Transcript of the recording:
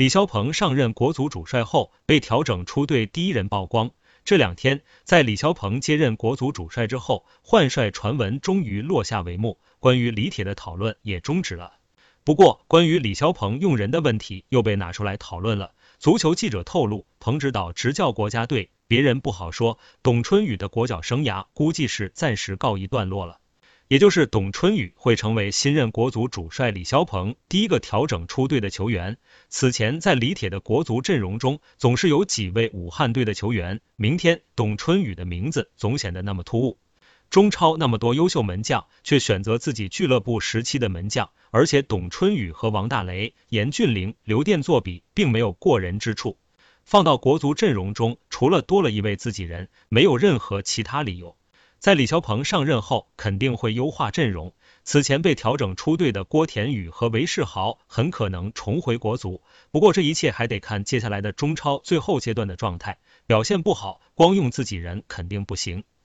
李霄鹏上任国足主帅后，被调整出队第一人曝光。这两天，在李霄鹏接任国足主帅之后，换帅传闻终于落下帷幕，关于李铁的讨论也终止了。不过，关于李霄鹏用人的问题又被拿出来讨论了。足球记者透露，彭指导执教国家队，别人不好说，董春雨的国脚生涯估计是暂时告一段落了。也就是董春雨会成为新任国足主帅李霄鹏第一个调整出队的球员。此前在李铁的国足阵容中，总是有几位武汉队的球员，明天董春雨的名字总显得那么突兀。中超那么多优秀门将，却选择自己俱乐部时期的门将，而且董春雨和王大雷、严俊凌、刘殿作比，并没有过人之处。放到国足阵容中，除了多了一位自己人，没有任何其他理由。在李霄鹏上任后，肯定会优化阵容。此前被调整出队的郭田雨和韦世豪很可能重回国足。不过这一切还得看接下来的中超最后阶段的状态，表现不好，光用自己人肯定不行。